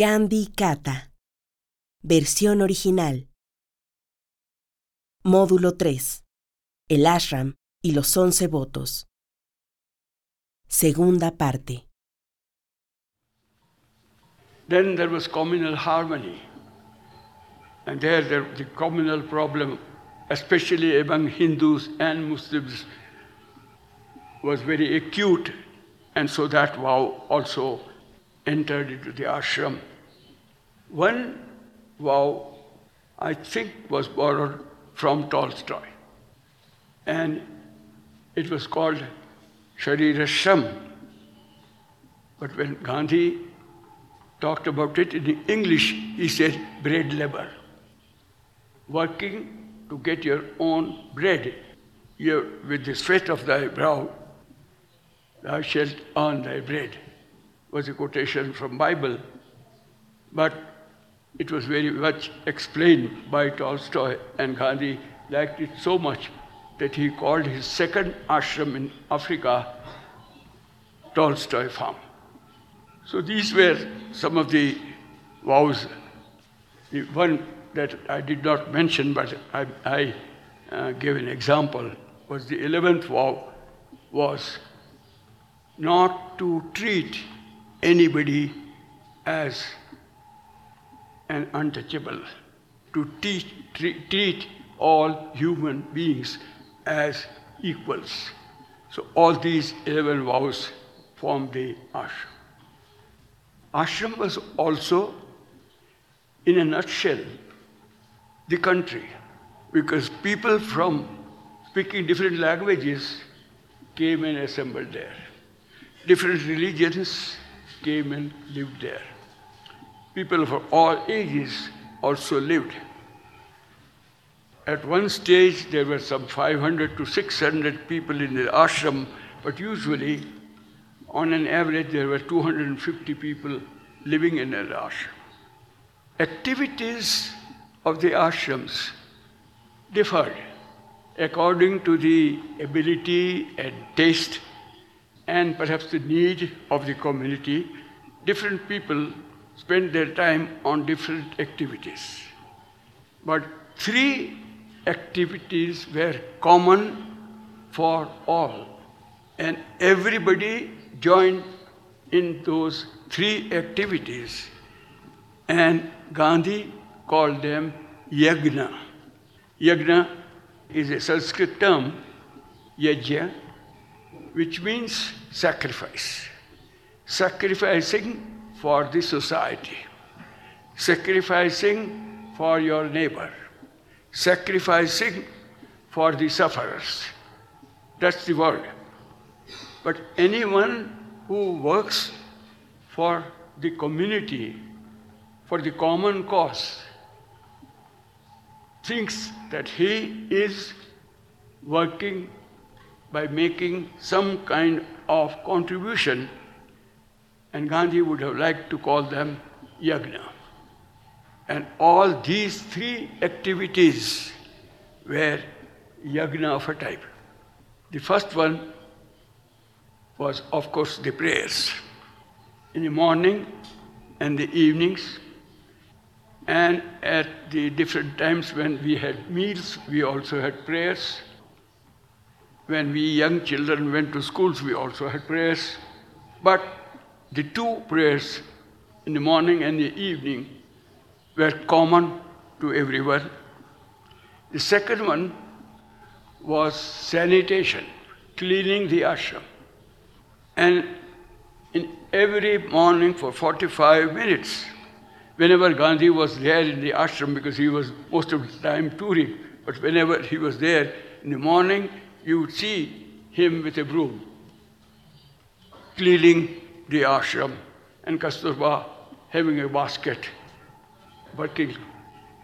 Gandhi Kata. Versión original. Módulo 3. El ashram y los once votos. Segunda parte. Then there was communal harmony. And there, there the communal problem, especially among Hindus and Muslims, was very acute. And so that vow also entered into the ashram. One vow, I think, was borrowed from Tolstoy. And it was called Sharirashram. But when Gandhi talked about it in English, he said bread labor. Working to get your own bread your, with the sweat of thy brow, thou shalt earn thy bread was a quotation from Bible, but it was very much explained by Tolstoy and Gandhi liked it so much that he called his second ashram in Africa Tolstoy Farm. So these were some of the vows. The one that I did not mention, but I, I uh, gave an example, was the eleventh vow was not to treat anybody as an untouchable, to teach, treat, treat all human beings as equals. So all these 11 vows form the ashram. Ashram was also, in a nutshell, the country, because people from speaking different languages came and assembled there. Different religions came and lived there. People of all ages also lived. At one stage, there were some 500 to 600 people in the ashram, but usually, on an average, there were 250 people living in an ashram. Activities of the ashrams differed according to the ability and taste and perhaps the need of the community, different people spend their time on different activities. But three activities were common for all, and everybody joined in those three activities, and Gandhi called them yagna. Yagna is a Sanskrit term, yajna, which means sacrifice. Sacrificing for the society, sacrificing for your neighbor, sacrificing for the sufferers. That's the word. But anyone who works for the community, for the common cause, thinks that he is working by making some kind of contribution, and Gandhi would have liked to call them yagna. And all these three activities were yagna of a type. The first one was, of course, the prayers. In the morning and the evenings, and at the different times when we had meals, we also had prayers. When we young children went to schools, we also had prayers. But the two prayers in the morning and the evening were common to everyone. The second one was sanitation, cleaning the ashram. And in every morning for 45 minutes, whenever Gandhi was there in the ashram, because he was most of the time touring, but whenever he was there in the morning, you would see him with a broom cleaning the ashram and Kasturba having a basket working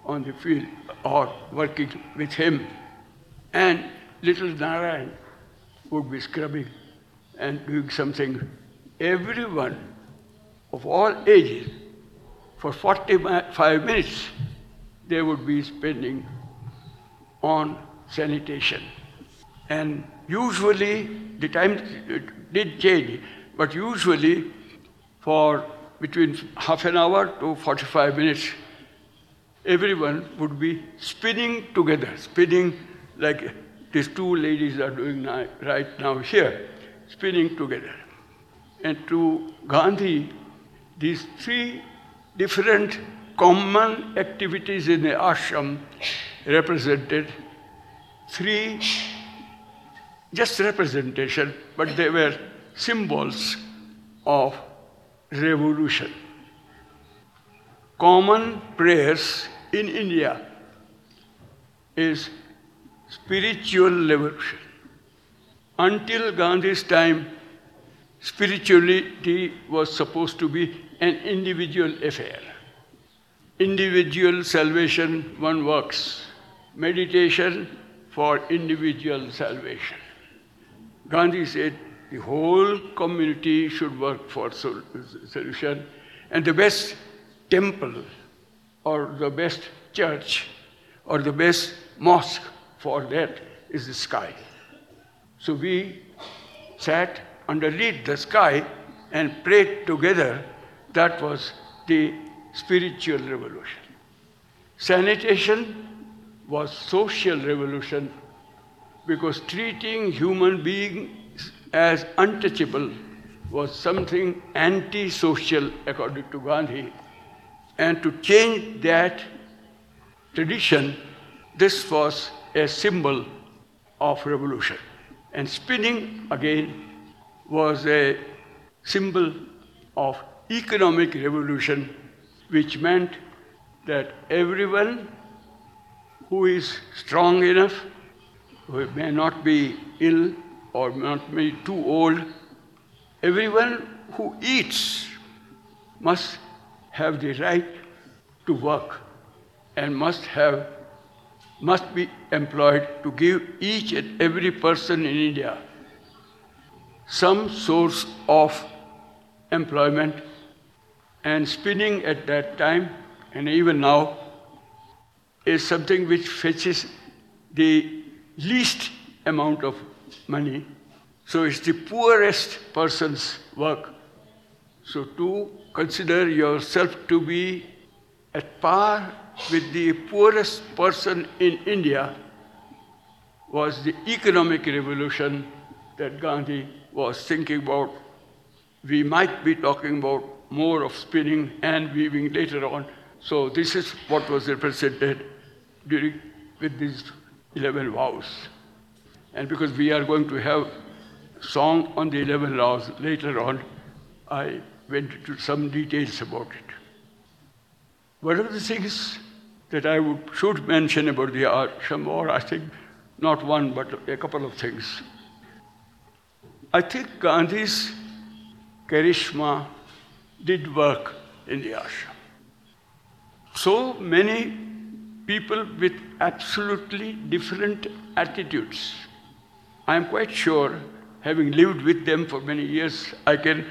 on the field or working with him. And little Narayan would be scrubbing and doing something. Everyone of all ages, for 45 minutes, they would be spending on sanitation. And usually, the time did change, but usually for between half an hour to 45 minutes, everyone would be spinning together, spinning like these two ladies are doing right now here, spinning together. And to Gandhi, these three different common activities in the ashram represented three just representation, but they were symbols of revolution. Common prayers in India is spiritual revolution. Until Gandhi's time, spirituality was supposed to be an individual affair. Individual salvation, one works. Meditation for individual salvation. Gandhi said the whole community should work for solution, and the best temple or the best church or the best mosque for that is the sky. So we sat underneath the sky and prayed together. That was the spiritual revolution. Sanitation was social revolution because treating human beings as untouchable was something anti-social according to Gandhi. And to change that tradition, this was a symbol of revolution. And spinning again was a symbol of economic revolution, which meant that everyone who is strong enough who may not be ill or not be too old, everyone who eats must have the right to work and must have must be employed to give each and every person in India some source of employment and spinning at that time and even now is something which fetches the least amount of money. So it's the poorest person's work. So to consider yourself to be at par with the poorest person in India was the economic revolution that Gandhi was thinking about. We might be talking about more of spinning and weaving later on. So this is what was represented during with these 11 vows. And because we are going to have song on the 11 vows later on, I went into some details about it. One of the things that I would, should mention about the ashram, or I think not one, but a couple of things. I think Gandhi's charisma did work in the ashram. So many people with absolutely different attitudes. I am quite sure, having lived with them for many years, I can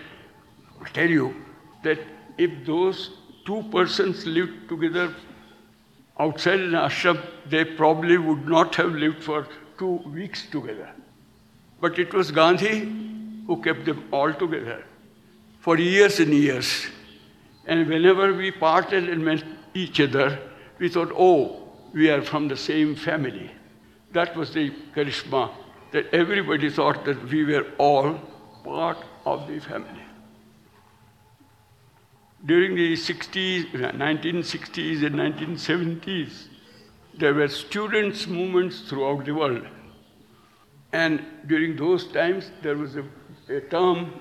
tell you that if those two persons lived together outside an ashram, they probably would not have lived for two weeks together. But it was Gandhi who kept them all together for years and years. And whenever we parted and met each other, we thought, oh, we are from the same family. That was the charisma, that everybody thought that we were all part of the family. During the 60s, 1960s and 1970s, there were students' movements throughout the world. And during those times, there was a, a term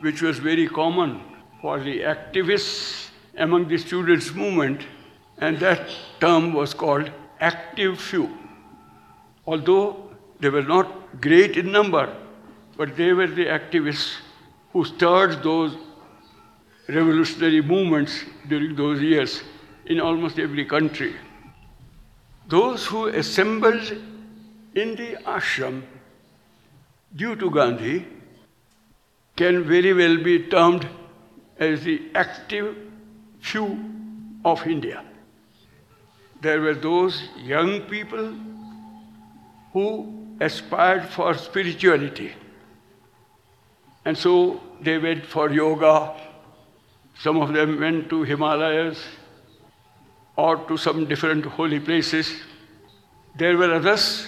which was very common for the activists among the students' movement and that term was called active few. Although they were not great in number, but they were the activists who stirred those revolutionary movements during those years in almost every country. Those who assembled in the ashram due to Gandhi can very well be termed as the active few of India there were those young people who aspired for spirituality. And so they went for yoga, Some of them went to Himalayas or to some different holy places. There were others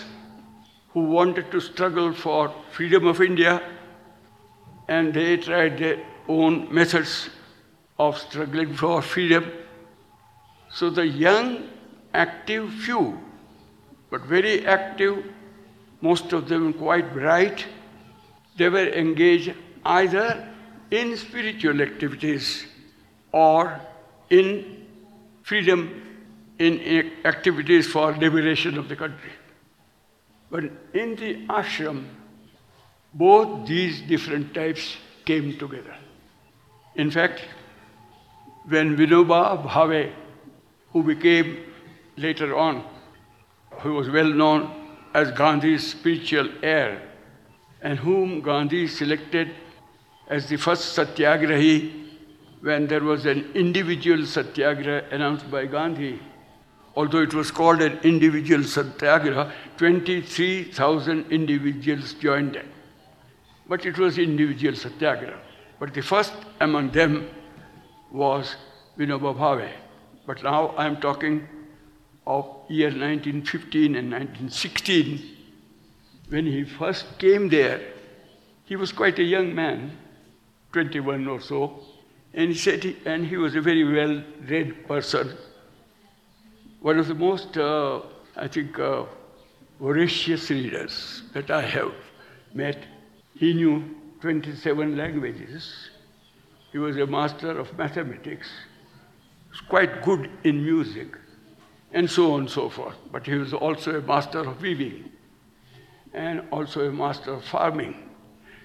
who wanted to struggle for freedom of India and they tried their own methods of struggling for freedom. So the young, active few, but very active, most of them quite bright, they were engaged either in spiritual activities or in freedom in activities for liberation of the country. But in the ashram, both these different types came together. In fact, when Vinoba Bhave, who became later on, who was well known as Gandhi's spiritual heir, and whom Gandhi selected as the first satyagrahi when there was an individual satyagraha announced by Gandhi although it was called an individual satyagraha, 23,000 individuals joined it. But it was individual satyagraha. But the first among them was Vinoba Bhave. But now I am talking of year 1915 and 1916. When he first came there, he was quite a young man, 21 or so, and he said, he, and he was a very well read person one of the most, uh, I think, uh, voracious readers that I have met. He knew 27 languages. He was a master of mathematics. He was quite good in music, and so on and so forth. But he was also a master of weaving, and also a master of farming.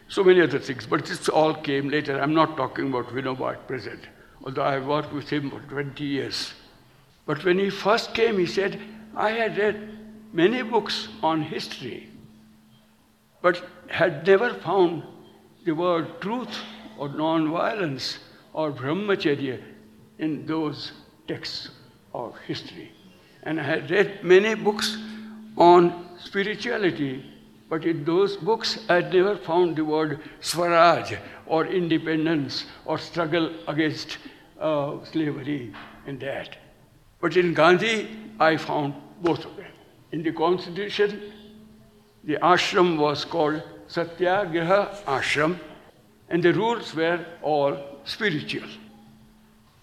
So many other things, but this all came later. I'm not talking about Vinoba at present, although I worked with him for 20 years. But when he first came, he said, I had read many books on history, but had never found the word truth or non-violence or brahmacharya in those texts of history. And I had read many books on spirituality, but in those books I had never found the word swaraj or independence or struggle against uh, slavery in that. But in Gandhi, I found both of them. In the constitution, the ashram was called Satyagraha Ashram, and the rules were all spiritual.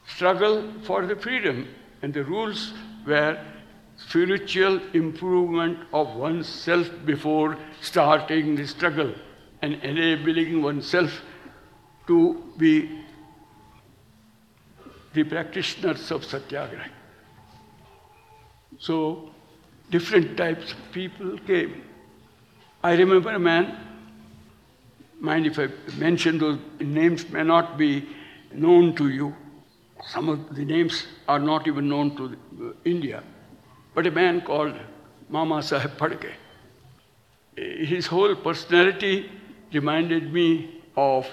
Struggle for the freedom, and the rules were spiritual improvement of oneself before starting the struggle and enabling oneself to be the practitioners of Satyagraha. So different types of people came. I remember a man, mind if I mention those names may not be known to you. Some of the names are not even known to India. But a man called Mama Sahib Phadke. His whole personality reminded me of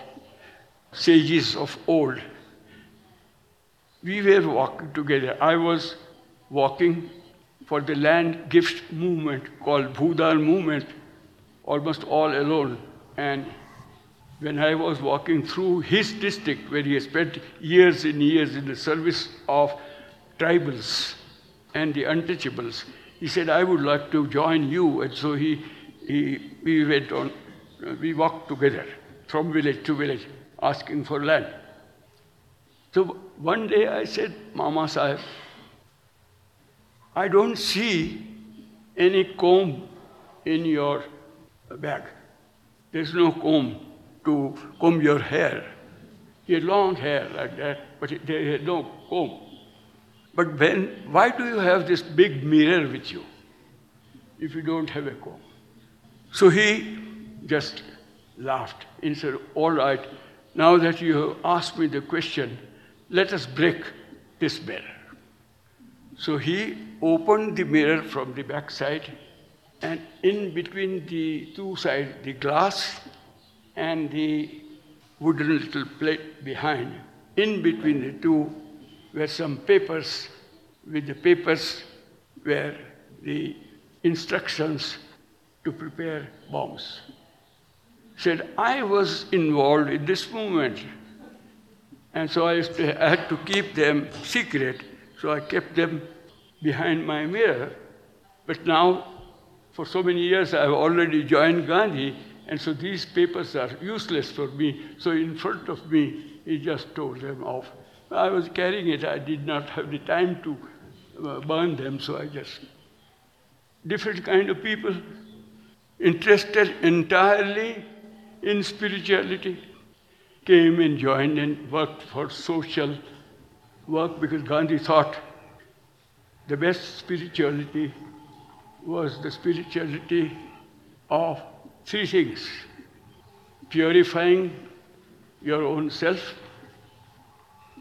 sages of old. We were walking together. I was walking for the land gift movement called Bhudan movement, almost all alone. And when I was walking through his district, where he spent years and years in the service of tribals and the untouchables, he said, I would like to join you. And so he, he, we went on, we walked together from village to village, asking for land. So one day I said, Mama Sahib, I don't see any comb in your bag. There's no comb to comb your hair. He had long hair like that, but there had no comb. But when, why do you have this big mirror with you if you don't have a comb? So he just laughed and said, All right, now that you have asked me the question, let us break this mirror. So he opened the mirror from the back side, and in between the two sides, the glass and the wooden little plate behind, in between the two were some papers. With the papers were the instructions to prepare bombs. Said, I was involved in this movement. And so I, to, I had to keep them secret. So I kept them behind my mirror. But now, for so many years, I've already joined Gandhi, and so these papers are useless for me. So in front of me, he just tore them off. I was carrying it. I did not have the time to uh, burn them, so I just. Different kind of people interested entirely in spirituality came and joined and worked for social work because Gandhi thought the best spirituality was the spirituality of three things purifying your own self,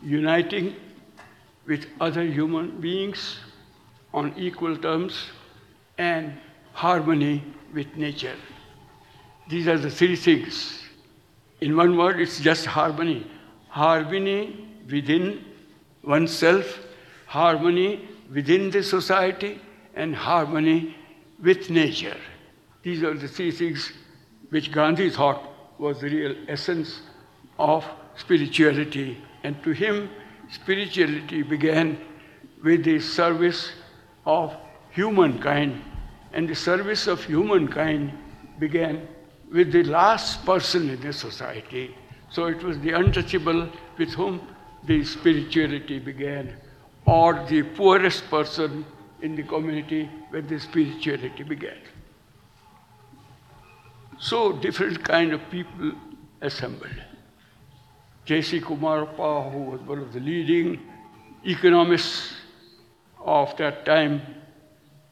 uniting with other human beings on equal terms, and harmony with nature. These are the three things. In one word, it's just harmony. Harmony within oneself, harmony within the society, and harmony with nature. These are the three things which Gandhi thought was the real essence of spirituality. And to him, spirituality began with the service of humankind. And the service of humankind began with the last person in the society. So it was the untouchable with whom the spirituality began, or the poorest person in the community where the spirituality began. So different kind of people assembled. J.C. Kumarappa, who was one of the leading economists of that time,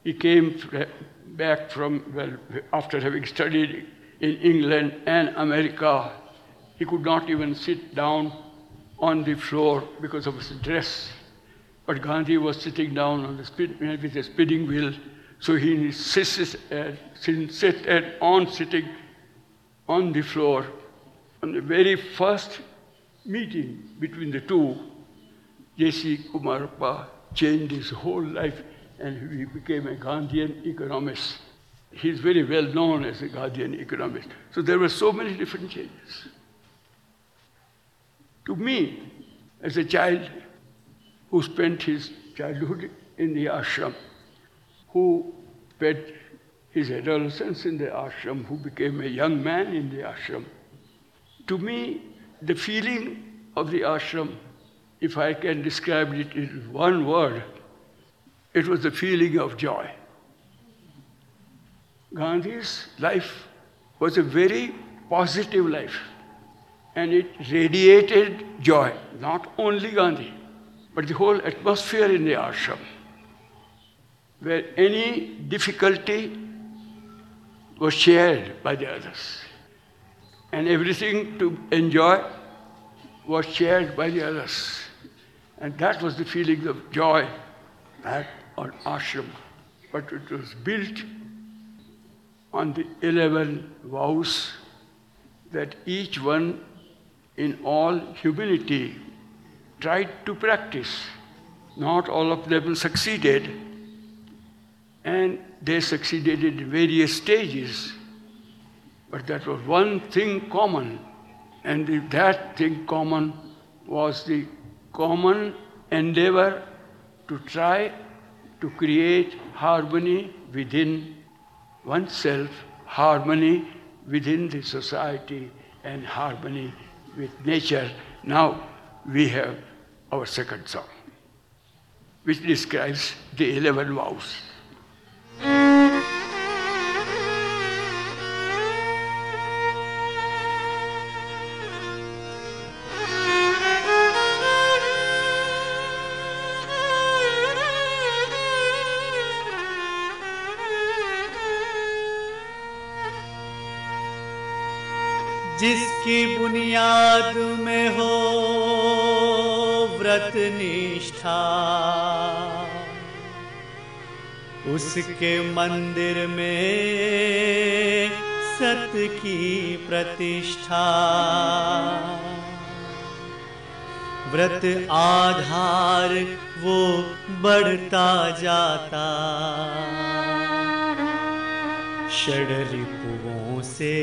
he came back from, well, after having studied in England and America, he could not even sit down on the floor because of his dress. But Gandhi was sitting down on the spin, with a spinning wheel, so he insisted at, on sitting on the floor. On the very first meeting between the two, J.C. Kumarappa changed his whole life and he became a Gandhian economist. He's very well known as a Gandhian economist. So there were so many different changes. To me, as a child who spent his childhood in the ashram, who spent his adolescence in the ashram, who became a young man in the ashram, to me, the feeling of the ashram, if I can describe it in one word, it was the feeling of joy. Gandhi's life was a very positive life and it radiated joy. Not only Gandhi, but the whole atmosphere in the ashram, where any difficulty was shared by the others. And everything to enjoy was shared by the others. And that was the feeling of joy at on ashram. But it was built on the 11 vows that each one in all humility tried to practice. Not all of them succeeded, and they succeeded in various stages. But that was one thing common, and that thing common was the common endeavor to try to create harmony within oneself, harmony within the society, and harmony with nature. Now we have our second song, which describes the 11 vows. जिसकी बुनियाद में हो व्रत निष्ठा। उसके मंदिर में सत की प्रतिष्ठा। व्रत आधार वो बढ़ता जाता। षडरिपुओं से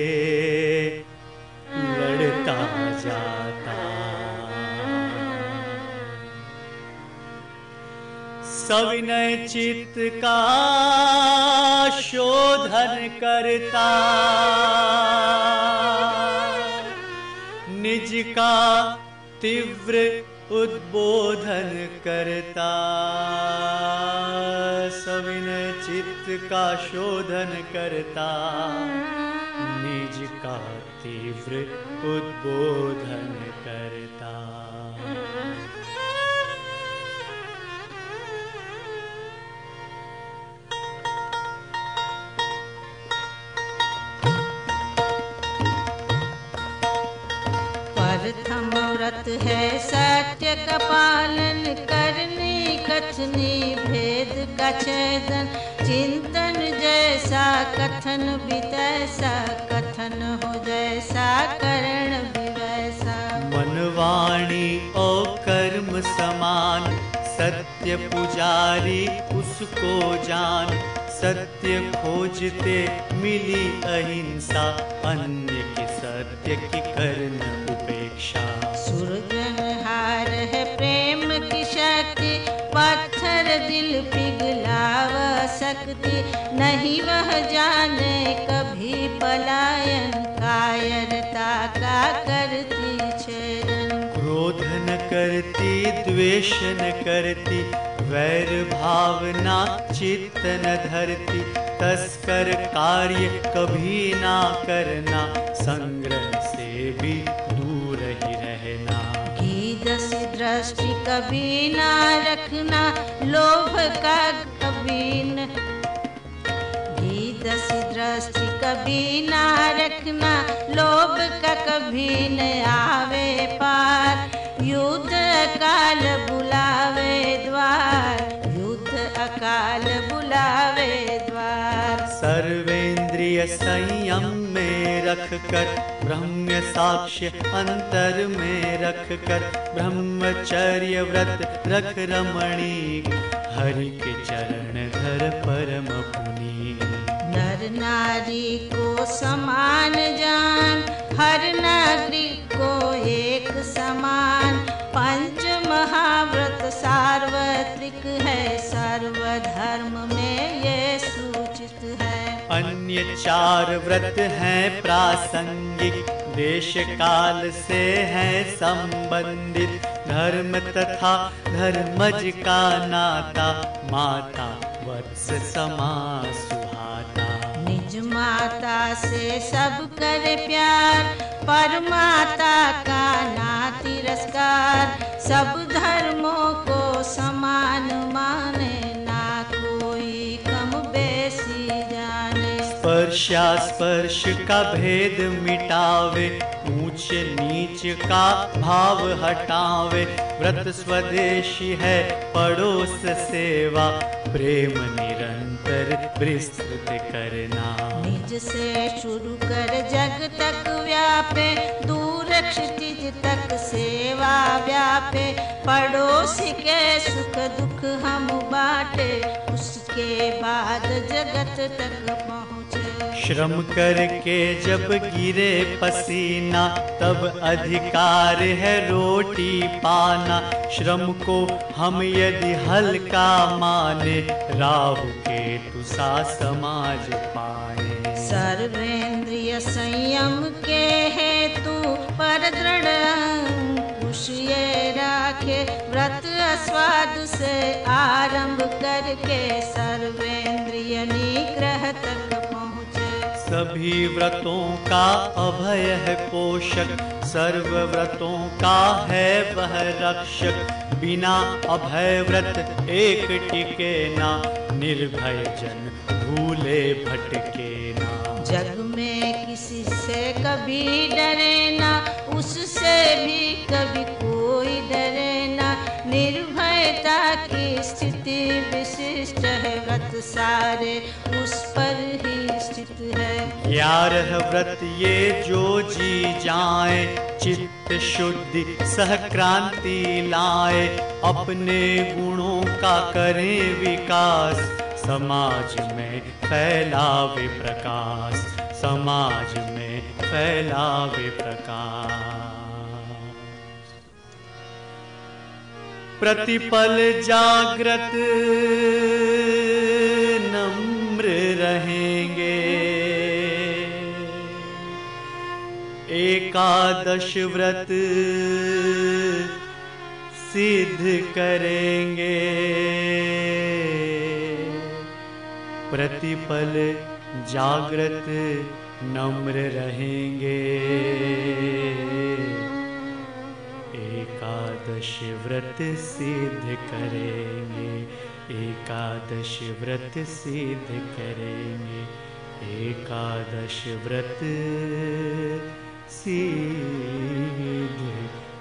बढ़ता जाता। सविनय चित्त का शोधन करता। निज का तीव्र उद्बोधन करता। सविनय चित्त का शोधन करता। निज का तीव्र उद्बोधन करता। प्रथम व्रत है सत्य पालन करने, कथनी भेद का चिंतन जैसा कथन भी तैसा कथन हो जैसा करण भी वैसा। मनवाणी और कर्म समान सत्य पुजारी उसको जान। सत्य खोजते मिली अहिंसा अन्य के सत्य की करन उपेक्षा। सुरजनहार है प्रेम की शक्ति दिल पिघलाव सकती नहीं, वह जाने कभी पलायन कायरता का करती छेदन। क्रोध न करती, द्वेष न करती, वैर भावना चित्त न धरती, तस्कर कार्य कभी ना करना, संग्रह से भी दूर ही रहना। दृष्टि कभी ना रखना, लोभ का कभी न। दस दृष्टि कभी ना रखना, लोभ का कभी न आवे पार। युद्ध अकाल बुलावे द्वार, युद्ध अकाल बुलावे द्वार। सर्वेंद्रिय संयम में रख कर ब्रह्म साक्ष्य अंतर में रख कर ब्रह्मचर्य व्रत रख रमणी। हरि के चरण धर परम पुनी। नर नारी को समान जान, हर नागरिक को एक समान। पंच महाव्रत सार्वत्रिक है, सर्वधर्म अन्य चार व्रत हैं प्रासंगिक देश काल से हैं संबंधित। धर्म तथा धर्मज का नाता, माता वत्स समा सुहाता। निज माता से सब करे प्यार पर माता का ना तिरस्कार सब धर्मों को समान माने स्पर्शा, स्पर्श का भेद मिटावे, ऊंच नीच का भाव हटावे। व्रत स्वदेशी है पड़ोस सेवा, प्रेम निरंतर विस्तृत करना। निज से शुरू कर जग तक व्यापे, दूर क्षितिज तक सेवा व्यापे। पड़ोसी के सुख दुख हम बाटे, उसके बाद जगत तक पहुँचे। श्रम करके जब गिरे पसीना, तब अधिकार है रोटी पाना। श्रम को हम यदि हल्का माने राहु के तुसा समाज पाए। सर्वेंद्रिय संयम के हेतु पर दृढ़ राखे, व्रत अस्वाद से आरंभ करके सर्वेंद्रिय निग्रह तक सभी व्रतों का अभय है पोषक। सर्व व्रतों का है वह रक्षक। बिना अभय व्रत एक टिके ना। निर्भय जन भूले भटके ना। जग में किसी से कभी डरे ना। उससे भी कभी कोई डरे ना। निर्भयता की स्थिति विशिष्ट है व्रत सारे। ग्यारह व्रत ये जो जी जाए, चित्त शुद्धि सहक्रांति लाए, अपने गुणों का करें विकास। समाज में फैलावे प्रकाश, समाज में फैलावे प्रकाश। प्रतिपल जागृत, नम्र रहेंगे एकादश व्रत सिद्ध करेंगे। प्रतिपल जागृत नम्र रहेंगे। एकादश व्रत सिद्ध करेंगे। एकादश व्रत सिद्ध करेंगे। एकादश व्रत सिद्ध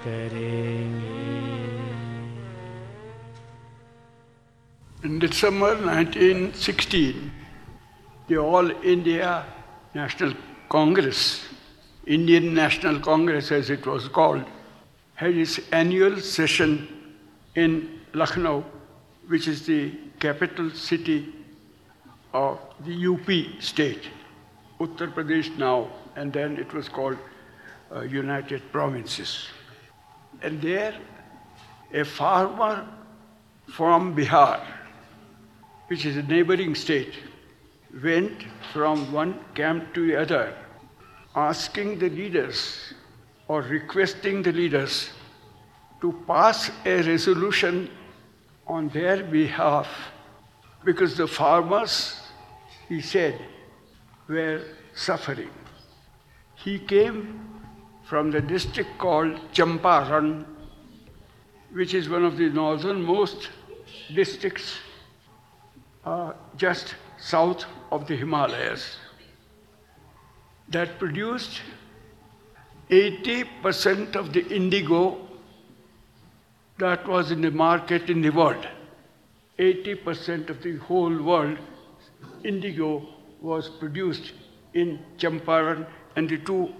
करेंगे In December 1916, the All India National Congress, Indian National Congress as it was called, had its annual session in Lucknow, which is the capital city of the UP state, Uttar Pradesh now, and then it was called uh, United Provinces. And there, a farmer from Bihar, which is a neighboring state, went from one camp to the other, asking the leaders or requesting the leaders to pass a resolution on their behalf because the farmers, he said, were suffering. He came from the district called Champaran, which is one of the northernmost districts uh, just south of the Himalayas, that produced 80% of the indigo that was in the market in the world. 80% of the whole world indigo was produced in Champaran and the two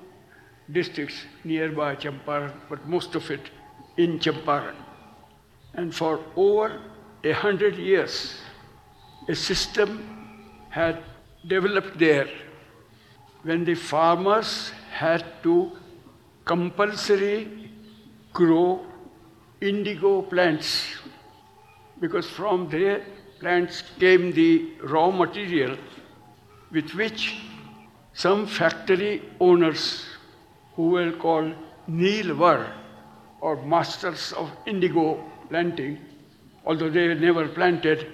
districts nearby Champaran, but most of it in Champaran. And for over a hundred years, a system had developed there when the farmers had to compulsory grow indigo plants because from their plants came the raw material with which some factory owners who were called Neelwar or masters of indigo planting, although they never planted,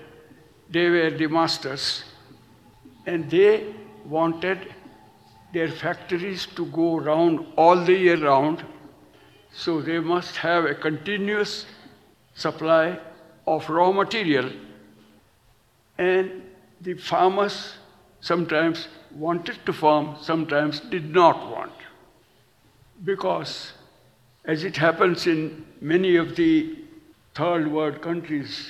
they were the masters. And they wanted their factories to go round all the year round, so they must have a continuous supply of raw material. And the farmers sometimes wanted to farm, sometimes did not want. Because, as it happens in many of the third world countries,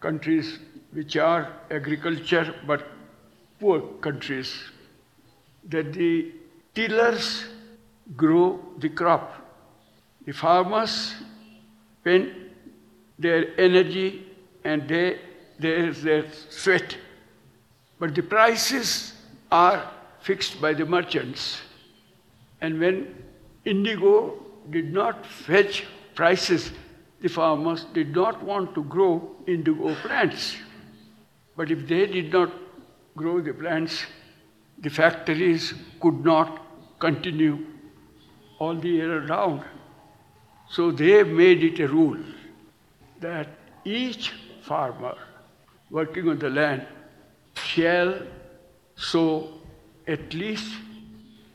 countries which are agriculture but poor countries, that the tillers grow the crop. The farmers spend their energy and they, their, their sweat, but the prices are fixed by the merchants. And when indigo did not fetch prices, the farmers did not want to grow indigo plants. But if they did not grow the plants, the factories could not continue all the year round. So they made it a rule that each farmer working on the land shall sow at least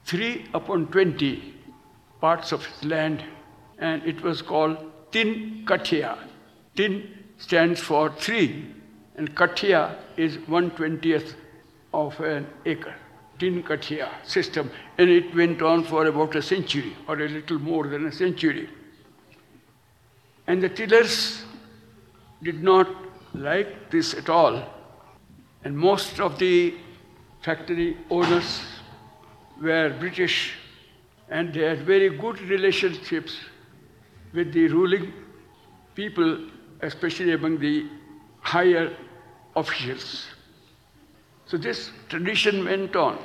3 upon 20 parts of his land, and it was called Tin Kathia. Tin stands for 3, and Kathia is 120th of an acre. Tin Kathia system, and it went on for about a century or a little more than a century. And the tillers did not like this at all, and most of the factory owners were British, and they had very good relationships with the ruling people, especially among the higher officials. So this tradition went on.